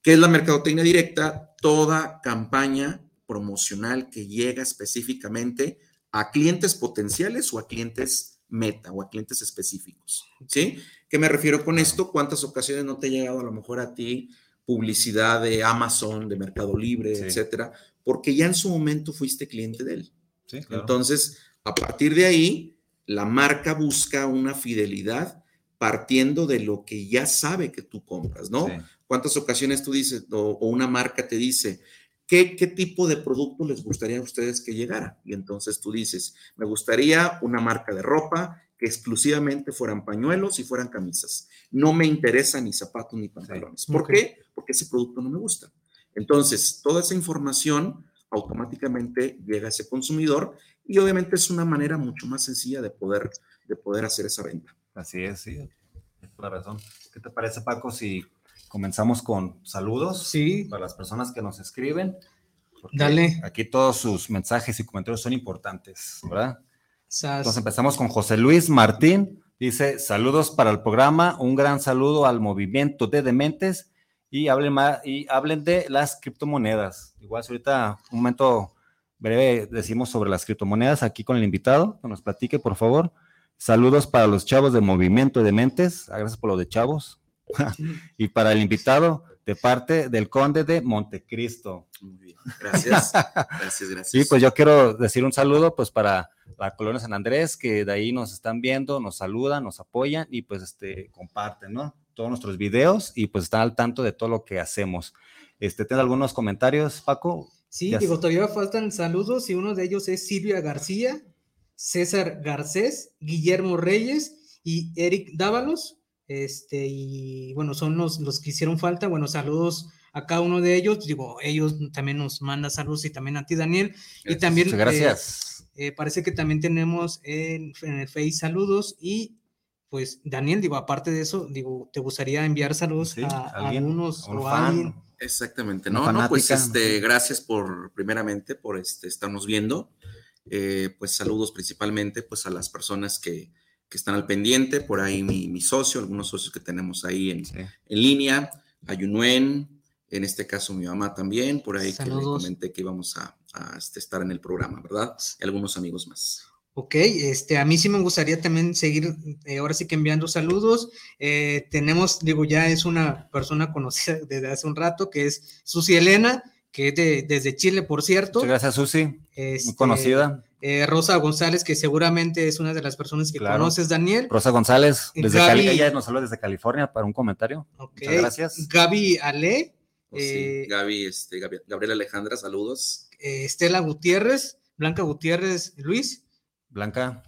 ¿Qué es la mercadotecnia directa? Toda campaña promocional que llega específicamente a clientes potenciales o a clientes meta o a clientes específicos. ¿Sí? ¿Qué me refiero con esto? ¿Cuántas ocasiones no te ha llegado a lo mejor a ti publicidad de Amazon, de Mercado Libre, Sí. etcétera? Porque ya en su momento fuiste cliente de él. Sí, claro. Entonces, a partir de ahí, la marca busca una fidelidad partiendo de lo que ya sabe que tú compras, ¿no? Sí. ¿Cuántas ocasiones tú dices, o, o una marca te dice, ¿qué, ¿qué tipo de producto les gustaría a ustedes que llegara? Y entonces tú dices, me gustaría una marca de ropa que exclusivamente fueran pañuelos y fueran camisas. No me interesa ni zapatos ni pantalones. ¿Por qué? Porque ese producto no me gusta. Entonces, toda esa información automáticamente llega a ese consumidor y obviamente es una manera mucho más sencilla de poder, de poder hacer esa venta. Así es, sí. Es la razón. ¿Qué te parece, Paco, si comenzamos con saludos sí. para las personas que nos escriben? Porque Dale. Aquí todos sus mensajes y comentarios son importantes, ¿verdad? Sas. Entonces empezamos con José Luis Martín. Dice, saludos para el programa, un gran saludo al movimiento de dementes y hablen, ma- y hablen de las criptomonedas. Igual si ahorita un momento breve decimos sobre las criptomonedas aquí con el invitado, que nos platique por favor. Saludos para los chavos de Movimiento de Dementes, Ah, gracias por lo de chavos. y para el invitado de parte del conde de Montecristo. Muy bien. Gracias. Gracias, gracias. Sí, pues yo quiero decir un saludo pues para la colonia San Andrés, que de ahí nos están viendo, nos saludan, nos apoyan y pues este comparten, ¿no? Todos nuestros videos y pues están al tanto de todo lo que hacemos. Este, ¿Tienes algunos comentarios, Paco? Sí, Ya digo, sé. todavía faltan saludos y uno de ellos es Silvia García. César Garcés, Guillermo Reyes y Eric Dávalos. Este, y bueno, son los, los que hicieron falta. Bueno, saludos a cada uno de ellos. Digo, ellos también nos mandan saludos y también a ti, Daniel. Y también. Muchas gracias. Eh, eh, parece que también tenemos en, en el Face saludos y pues Daniel, digo, aparte de eso, digo, ¿te gustaría enviar saludos Sí, a, algunos un o a alguien? Exactamente, no, no, pues este, gracias por, primeramente, por este, estarnos viendo. Eh, pues saludos principalmente pues a las personas que, que están al pendiente, por ahí mi, mi socio, algunos socios que tenemos ahí en, Sí. en línea, a Yunuen, en este caso mi mamá también, por ahí que le comenté que íbamos a, a, este, estar en el programa, ¿verdad? Y algunos amigos más. Ok, este, a mí sí me gustaría también seguir, eh, ahora sí que enviando saludos. Eh, tenemos, digo, ya es una persona conocida desde hace un rato, que es Susi Elena, que es de, desde Chile, por cierto. Muchas gracias, Susi. Muy Este, conocida. eh, Rosa González, que seguramente es una de las personas que Claro. conoces, Daniel. Rosa González, desde Gaby- Cali. Ella nos habló desde California para un comentario. Ok. Muchas gracias. Gaby Ale, Oh, sí, Eh, Gaby, este, Gabriela Alejandra, saludos. eh, Estela Gutiérrez, Blanca Gutiérrez, Luis. Blanca,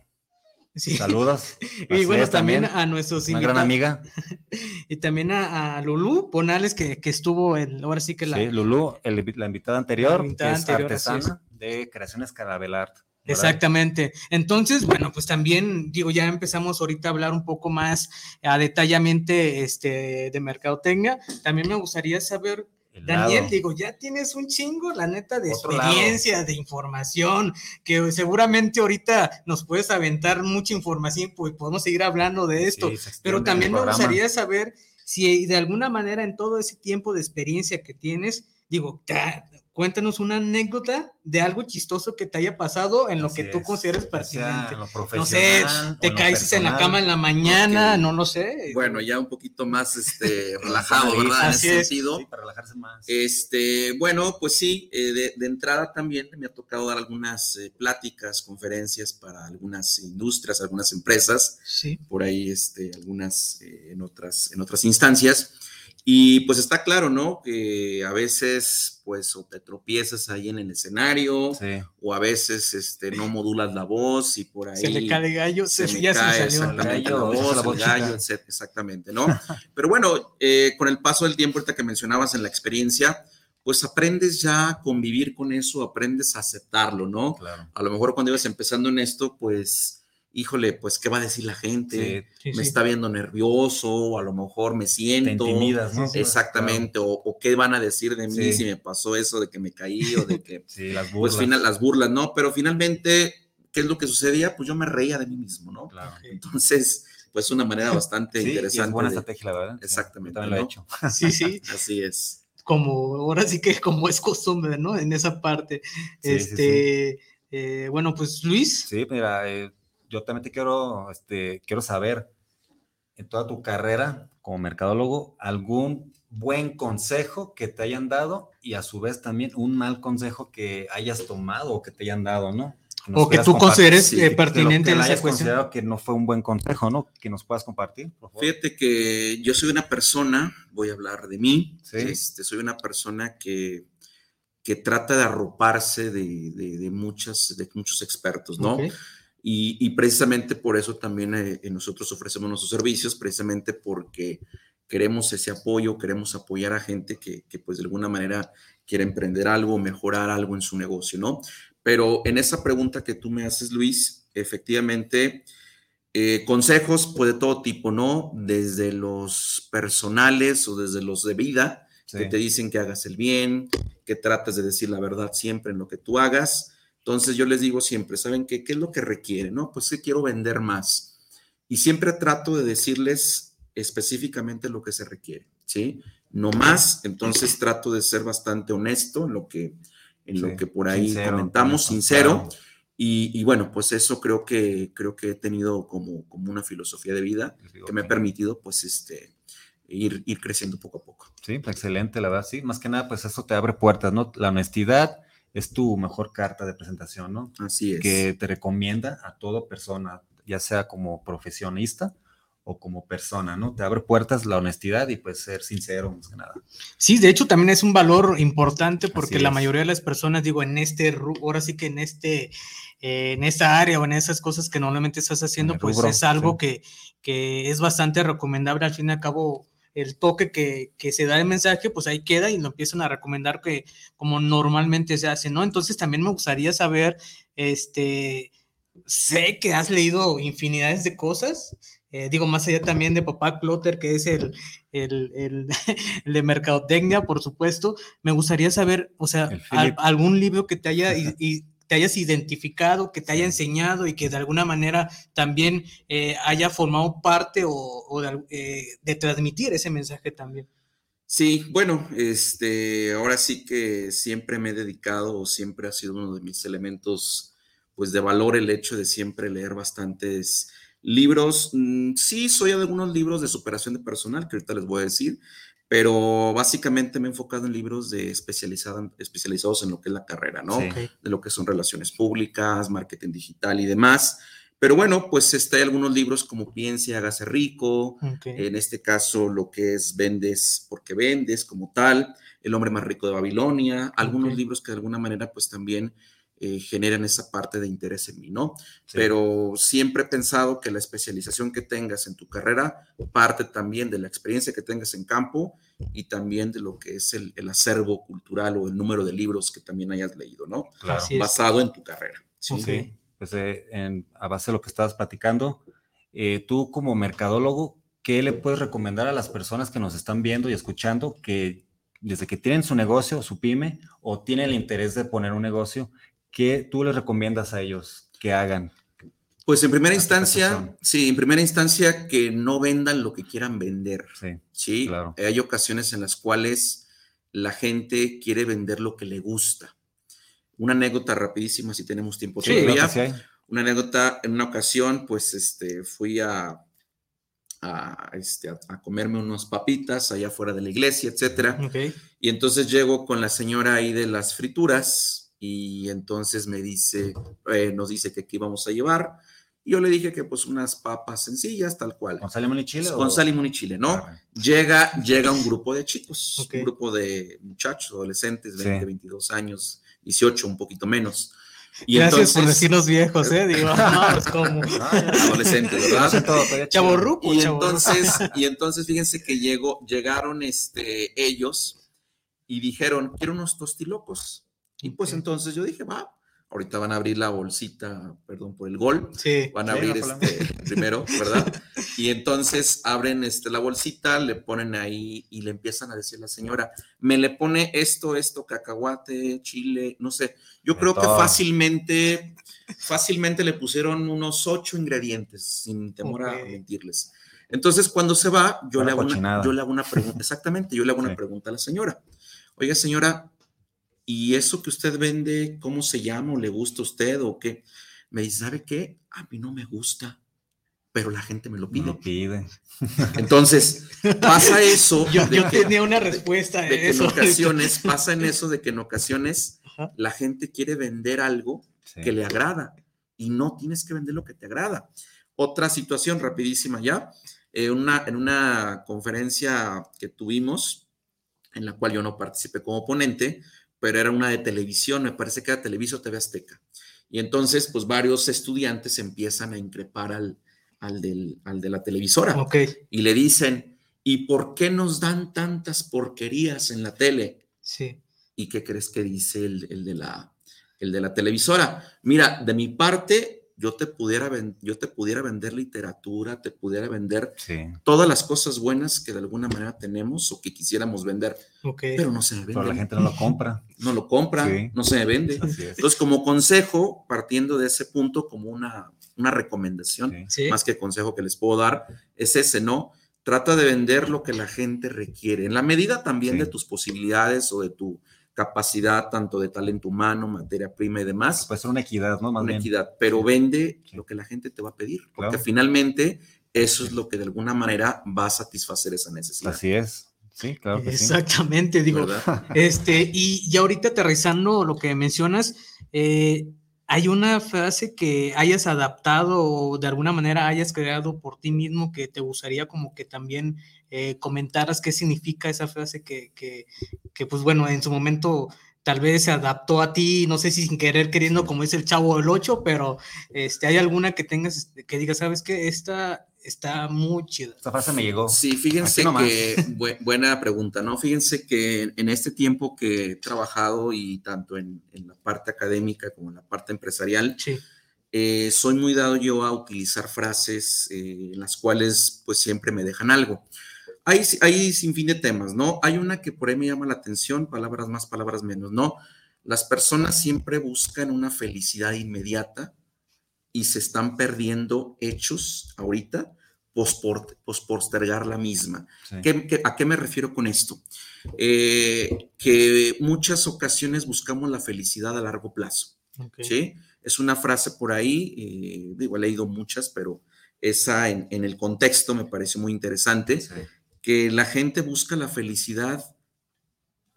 Sí. saludos. Y bueno, también, a nuestros Una gran amiga. Y también a, a Lulú Bonales, que, que estuvo en, ahora sí que la, Sí, Lulú, el- la invitada anterior, La invitada es anterior, artesana de Creaciones Carabelart. ¿verdad? Exactamente. Entonces, bueno, pues también digo, ya empezamos ahorita a hablar un poco más a detallamente este, de mercadotecnia. También me gustaría saber, El Daniel, lado. digo, ya tienes un chingo, la neta, de Otro lado. experiencia, de información, que seguramente ahorita nos puedes aventar mucha información, pues podemos seguir hablando de esto. Sí, Pero también me gustaría saber si de alguna manera en todo ese tiempo de experiencia que tienes, digo, ta- cuéntanos una anécdota de algo chistoso que te haya pasado en lo Así que tú es, consideres pertinente. No sé, te caíste en la cama en la mañana, no lo sé. Bueno, ya un poquito más este, relajado, ¿verdad? En ese es. sentido. Sí, para relajarse más. Este, bueno, pues sí, eh, de, de entrada también me ha tocado dar algunas eh, pláticas, conferencias para algunas industrias, algunas empresas, Sí. por ahí este, algunas eh, en, otras, en otras instancias. Y pues está claro, ¿no? Que a veces, pues, o te tropiezas ahí en el escenario, Sí. o a veces este, no modulas la voz y por ahí Se le cae el gallo, se, se se cae salió. exactamente El gallo, la voz, la el gallo, etcétera, exactamente, ¿no? Pero bueno, eh, con el paso del tiempo, ahorita que mencionabas en la experiencia, pues aprendes ya a convivir con eso, aprendes a aceptarlo, ¿no? Claro. A lo mejor cuando ibas empezando en esto, pues, híjole, pues, ¿qué va a decir la gente? Sí, Sí, me sí. está viendo nervioso, o a lo mejor me te siento. intimidas, ¿no? Exactamente, o, o qué van a decir de mí Sí. si me pasó eso de que me caí o de que Sí, las pues burlas. final, las burlas, ¿no? Pero finalmente, ¿qué es lo que sucedía? Pues yo me reía de mí mismo, ¿no? Claro. Entonces, pues una manera bastante Sí, y interesante. es buena de- estrategia, la verdad. Sí, Exactamente, También lo he hecho. Sí, sí, Así es. como ahora sí que como es costumbre, ¿no? En esa parte. Sí, sí, este, eh, bueno, pues Luis, Sí, mira, eh, yo también te quiero, este, quiero saber, en toda tu carrera como mercadólogo, algún buen consejo que te hayan dado y a su vez también un mal consejo que hayas tomado o que te hayan dado, ¿no? o que tú consideres sí, eh, lo lo pertinente que en esa cuestión. considerado que no fue un buen consejo, ¿no? Que nos puedas compartir, por favor. Fíjate que yo soy una persona, voy a hablar de mí, Sí. este, soy una persona que, que trata de arroparse de, de, de muchas, de muchos expertos, ¿no? Ok. Y, y precisamente por eso también eh, eh, nosotros ofrecemos nuestros servicios, precisamente porque queremos ese apoyo, queremos apoyar a gente que, que pues de alguna manera quiere emprender algo, mejorar algo en su negocio, ¿no? Pero en esa pregunta que tú me haces, Luis, efectivamente, eh, consejos pues de todo tipo, ¿no? Desde los personales o desde los de vida, Sí. que te dicen que hagas el bien, que trates de decir la verdad siempre en lo que tú hagas. Entonces yo les digo siempre, ¿saben qué? ¿Qué es lo que requiere? No, pues que quiero vender más. Y siempre trato de decirles específicamente lo que se requiere, ¿sí? No más, entonces trato de ser bastante honesto en lo que, en Sí, lo que por ahí sincero, comentamos, sincero. claro. Y, y bueno, pues eso creo que, creo que he tenido como, como una filosofía de vida que me ha permitido pues este, ir, ir creciendo poco a poco. Sí, pues, excelente, la verdad, sí. Más que nada, pues eso te abre puertas, ¿no? La honestidad es tu mejor carta de presentación, ¿no? Así es. Que te recomienda a toda persona, ya sea como profesionista o como persona, ¿no? Te abre puertas la honestidad y pues ser sincero más que nada. Sí, de hecho también es un valor importante porque la mayoría de las personas, digo, en este, ahora sí que en este, eh, en esta área o en esas cosas que normalmente estás haciendo, pues rubro, es algo sí. que, que es bastante recomendable. Al fin y al cabo, el toque que, que se da el mensaje, pues ahí queda y lo empiezan a recomendar que como normalmente se hace, ¿no? Entonces también me gustaría saber, este, sé que has leído infinidades de cosas. eh, digo, más allá también de Papá Clotter, que es el, el, el- el de mercadotecnia, por supuesto. Me gustaría saber, o sea, al- algún libro que te haya y, y te hayas identificado, que te haya enseñado y que de alguna manera también eh, haya formado parte o, o de, al- eh, de transmitir ese mensaje también. Sí, bueno, este, ahora sí que siempre me he dedicado o siempre ha sido uno de mis elementos, pues de valor el hecho de siempre leer bastantes libros. Mm, Sí, soy de algunos libros de superación de personal, que ahorita les voy a decir, pero básicamente me he enfocado en libros de especializados en lo que es la carrera, ¿no? Sí. de lo que son relaciones públicas, marketing digital y demás. Pero bueno, pues este, hay algunos libros como Piense y hágase rico, en este caso lo que es Vendes porque vendes como tal, El hombre más rico de Babilonia, algunos libros que de alguna manera pues también eh, generan esa parte de interés en mí, ¿no? Sí. Pero siempre he pensado que la especialización que tengas en tu carrera parte también de la experiencia que tengas en campo y también de lo que es el, el acervo cultural o el número de libros que también hayas leído, ¿no? Claro. Basado en tu carrera. ¿sí? Ok. Sí, pues eh, en- a base de lo que estabas platicando, eh, tú como mercadólogo, ¿qué le puedes recomendar a las personas que nos están viendo y escuchando que desde que tienen su negocio, su pyme, o tienen el interés de poner un negocio, ¿qué tú les recomiendas a ellos que hagan? Pues en primera instancia, sí, en primera instancia que no vendan lo que quieran vender, Sí, ¿sí? claro. Hay ocasiones en las cuales la gente quiere vender lo que le gusta. Una anécdota rapidísima, si tenemos tiempo Sí, todavía. sí. Una anécdota, en una ocasión, pues, este, fui a, a, este, a, a comerme unas papitas allá afuera de la iglesia, etcétera. Ok. Y entonces llego con la señora ahí de las frituras y entonces me dice, eh, nos dice que qué íbamos a llevar. Y yo le dije que pues unas papas sencillas, tal cual. ¿Con sal, y chile? Con o- sal, y chile, ¿no? Ah, Llega, llega un grupo de chicos, Ok. un grupo de muchachos, adolescentes, 20, Sí. 22 años, 18, un poquito menos. Y Gracias por entonces- decir los viejos, ¿eh? Digo, no, pues como. No ¿verdad? Chavorruco, Y entonces, y entonces fíjense que llegó, llegaron este, ellos y dijeron, quiero unos tostilocos. Y pues entonces yo dije, va, ahorita van a abrir la bolsita, perdón por el gol, Sí. van a abrir este primero, ¿verdad? Y entonces abren este, la bolsita, le ponen ahí y le empiezan a decir a la señora, me le pone esto, esto, cacahuate, chile, no sé. Yo De creo que fácilmente, fácilmente le pusieron unos ocho ingredientes, sin temor a mentirles. Entonces, cuando se va, yo, le hago una, yo le hago una pregunta, exactamente, yo le hago una pregunta a la señora. Oiga, señora, ¿y eso que usted vende, cómo se llama o le gusta a usted o qué? Me dice, ¿sabe qué? A mí no me gusta, pero la gente me lo Me pide. lo pide. Entonces, pasa eso. Yo, de yo que- tenía una respuesta a de que en eso. ocasiones, pasa en eso de que en ocasiones Ajá. la gente quiere vender algo Sí. que le agrada y no tienes que vender lo que te agrada. Otra situación rapidísima ya, eh, una, en una conferencia que tuvimos, en la cual yo no participé como ponente, pero era una de televisión, me parece que era Televiso TV Azteca. Y entonces, pues varios estudiantes empiezan a increpar al, al, del- al de la televisora Ok. y le dicen, ¿y por qué nos dan tantas porquerías en la tele? Sí. ¿Y qué crees que dice el, el de, la, el de la televisora? Mira, de mi parte, yo te, pudiera ven- yo te pudiera vender literatura, te pudiera vender Sí. todas las cosas buenas que de alguna manera tenemos o que quisiéramos vender, pero no se me Pero la vende. gente no lo compra. No lo compra, Sí. no se me vende. Entonces, como consejo, partiendo de ese punto, como una, una recomendación, Sí. Más que consejo que les puedo dar, es ese, ¿no? Trata de vender lo que la gente requiere, en la medida también Sí. de tus posibilidades o de tu capacidad, tanto de talento humano, materia prima y demás, Puede ser una equidad, ¿no? Más una bien. equidad, pero Sí. vende Sí. lo que la gente te va a pedir, porque Claro. finalmente eso es lo que de alguna manera va a satisfacer esa necesidad. Así es. Sí, claro que sí. Exactamente, digo, ¿verdad? este, y ya ahorita aterrizando lo que mencionas, eh, ¿hay una frase que hayas adaptado o de alguna manera hayas creado por ti mismo que te gustaría como que también eh, comentaras qué significa esa frase que, que, que, pues bueno, en su momento tal vez se adaptó a ti, no sé si sin querer queriendo, como es el chavo del 8, pero este, hay alguna que tengas, este, que digas, ¿sabes qué? Esta está muy chida. Esta frase me llegó. Sí, fíjense que, buena pregunta, ¿no? Fíjense que en este tiempo que he trabajado y tanto en, en la parte académica como en la parte empresarial, Sí. eh, soy muy dado yo a utilizar frases eh, en las cuales pues siempre me dejan algo. Hay, hay sin fin de temas, ¿no? Hay una que por ahí me llama la atención, palabras más, palabras menos, ¿no? Las personas siempre buscan una felicidad inmediata y se están perdiendo hechos ahorita postergar la misma. Sí. ¿Qué- qué- a qué me refiero con esto? Eh, que muchas ocasiones buscamos la felicidad a largo plazo. ¿sí? Es una frase por ahí, eh, digo, he leído muchas, pero esa en, en el contexto me parece muy interesante, Sí. Que la gente busca la felicidad,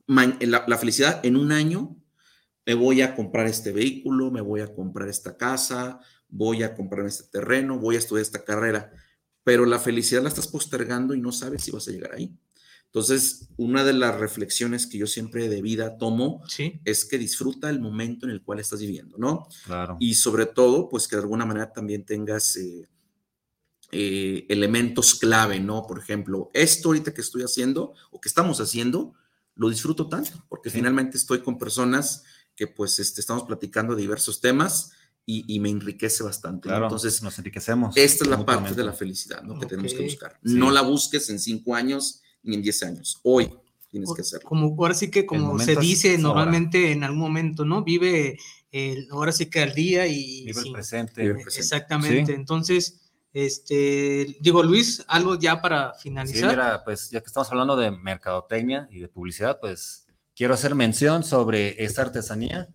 la felicidad en un año, me voy a comprar este vehículo, me voy a comprar esta casa, voy a comprar este terreno, voy a estudiar esta carrera, pero la felicidad la estás postergando y no sabes si vas a llegar ahí. Entonces, una de las reflexiones que yo siempre de vida tomo Sí. es que disfruta el momento en el cual estás viviendo, ¿no? Claro. y sobre todo, pues que de alguna manera también tengas eh, eh, elementos clave, ¿no? Por ejemplo, esto ahorita que estoy haciendo o que estamos haciendo, lo disfruto tanto, porque Sí. finalmente estoy con personas que pues este, estamos platicando de diversos temas y, y me enriquece bastante. ¿no? Claro, Entonces, nos enriquecemos. esta es la parte de la felicidad, ¿no? Que tenemos que buscar. Sí. No la busques en cinco años ni en diez años. Hoy tienes que hacerlo. Como ahora sí que como se dice ahora. normalmente en algún momento, ¿no? Vive el, ahora sí que al día y Vive el sin- presente. Vive el presente. exactamente. Sí. Entonces, este, digo Luis, algo ya para Sí, finalizar. mira, pues ya que estamos hablando de mercadotecnia y de publicidad, pues quiero hacer mención sobre esta artesanía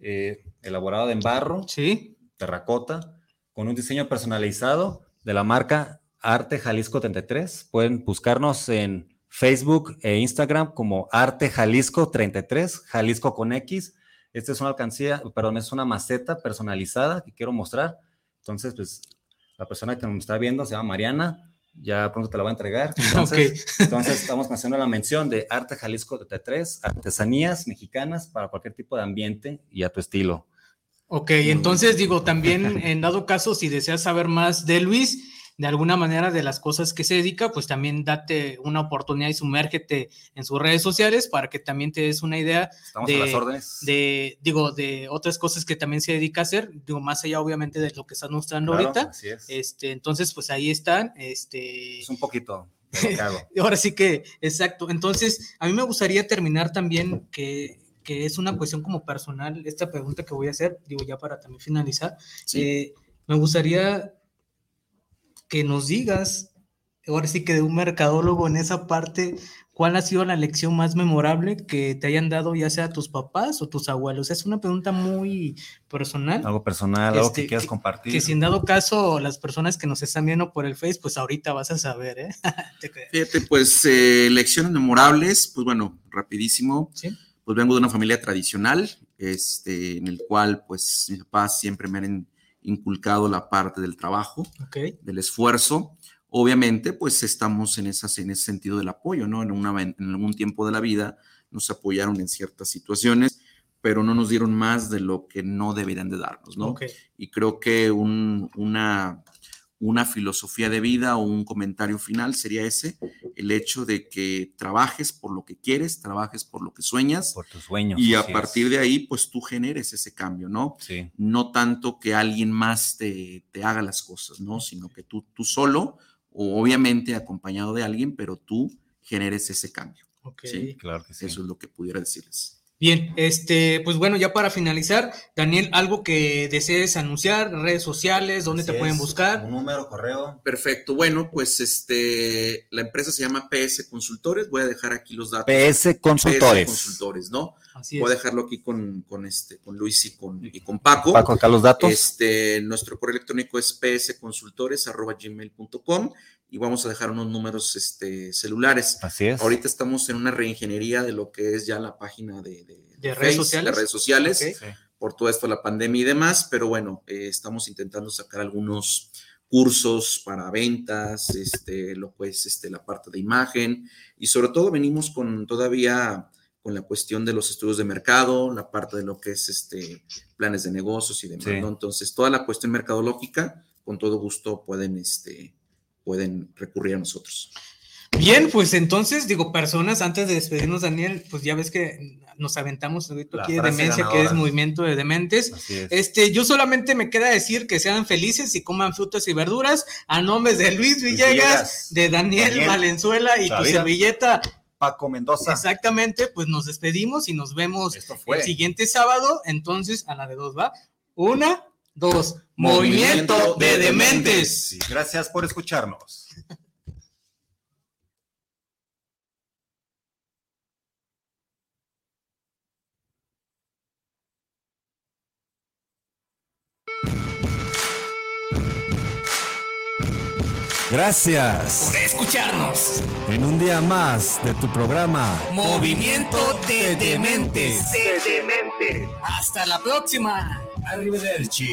eh, elaborada en barro, Sí, terracota, con un diseño personalizado de la marca Arte Jalisco 33. Pueden buscarnos en Facebook e Instagram como Arte Jalisco 33, Jalisco con X. Esta es una alcancía, perdón, es una maceta personalizada que quiero mostrar. Entonces, pues la persona que nos está viendo se llama Mariana. Ya pronto te la va a entregar. Entonces, entonces estamos haciendo la mención de Arte Jalisco 33, artesanías mexicanas para cualquier tipo de ambiente y a tu estilo. ok, entonces digo también en dado caso, si deseas saber más de Luis, de alguna manera de las cosas que se dedica, pues también date una oportunidad y sumérgete en sus redes sociales para que también te des una idea Estamos De- a las órdenes. de, digo, de otras cosas que también se dedica a hacer, digo, más allá obviamente de lo que estás mostrando Claro, ahorita. Así es. Este, entonces, pues ahí están. Este, Es un poquito de lo que hago. ahora sí que, exacto. Entonces, a mí me gustaría terminar también que, que es una cuestión como personal, esta pregunta que voy a hacer, digo, ya para también finalizar. Sí. Eh, me gustaría que nos digas, ahora sí que de un mercadólogo en esa parte, ¿cuál ha sido la lección más memorable que te hayan dado, ya sea tus papás o tus abuelos? Es una pregunta muy personal. Algo personal, algo Este, que quieras que- compartir. Que si en dado caso las personas que nos están viendo por el Face, pues ahorita vas a saber, ¿eh? Fíjate, pues eh, lecciones memorables, pues bueno, rapidísimo. ¿Sí? Pues vengo de una familia tradicional, este, en el cual pues mis papás siempre me han inculcado la parte del trabajo, del esfuerzo. Obviamente, pues estamos en, esas, en ese sentido del apoyo, ¿no? En, una, en algún tiempo de la vida nos apoyaron en ciertas situaciones, pero no nos dieron más de lo que no deberían de darnos, ¿no? Y creo que un- una, una filosofía de vida o un comentario final sería ese, el hecho de que trabajes por lo que quieres, trabajes por lo que sueñas por tus sueños. y a partir es. de ahí, pues tú generes ese cambio, ¿no? Sí, No tanto que alguien más te, te haga las cosas, ¿no? Sino que tú, tú solo, o obviamente acompañado de alguien, pero tú generes ese cambio. ok. Sí. claro que sí. Eso es lo que pudiera decirles. Bien, este, pues bueno, ya para finalizar, Daniel, algo que desees anunciar, redes sociales, dónde Así te pueden es. buscar. Un número, correo. Perfecto. Bueno, pues este, la empresa se llama PS Consultores. Voy a dejar aquí los datos. PS PS Consultores. Consultores, ¿no? Así Voy a es. dejarlo aquí con, con, este, con Luis y con, y con Paco. Paco, acá los datos. Este, nuestro correo electrónico es psconsultores.gmail.com y vamos a dejar unos números este, celulares. Así es. Ahorita estamos en una reingeniería de lo que es ya la página de, de- de ¿De redes Face, sociales? de redes sociales, Ok. Sí. por todo esto, la pandemia y demás, pero bueno, eh, estamos intentando sacar algunos cursos para ventas, este, lo pues, este, la parte de imagen y sobre todo venimos con todavía con la cuestión de los estudios de mercado, la parte de lo que es este planes de negocios y demás, Sí. ¿no? Entonces, toda la cuestión mercadológica, con todo gusto pueden, este, pueden recurrir a nosotros. Bien, pues entonces, digo, personas, antes de despedirnos, Daniel, pues ya ves que nos aventamos ahorita aquí de demencia, que es movimiento de dementes. Es. Este, yo solamente me queda decir que sean felices y coman frutas y verduras a nombres de Luis Villegas, Villegas, de Daniel, Daniel, Valenzuela y tu servilleta. Paco Mendoza. Exactamente, pues nos despedimos y nos vemos Esto fue. el siguiente sábado. Entonces, a la de dos va. Una, dos. Movimiento Movimiento de de dementes. Sí, gracias por escucharnos. Gracias. Por escucharnos. En un día más de tu programa. Movimiento de dementes. De dementes. Hasta la próxima. Arrivederci.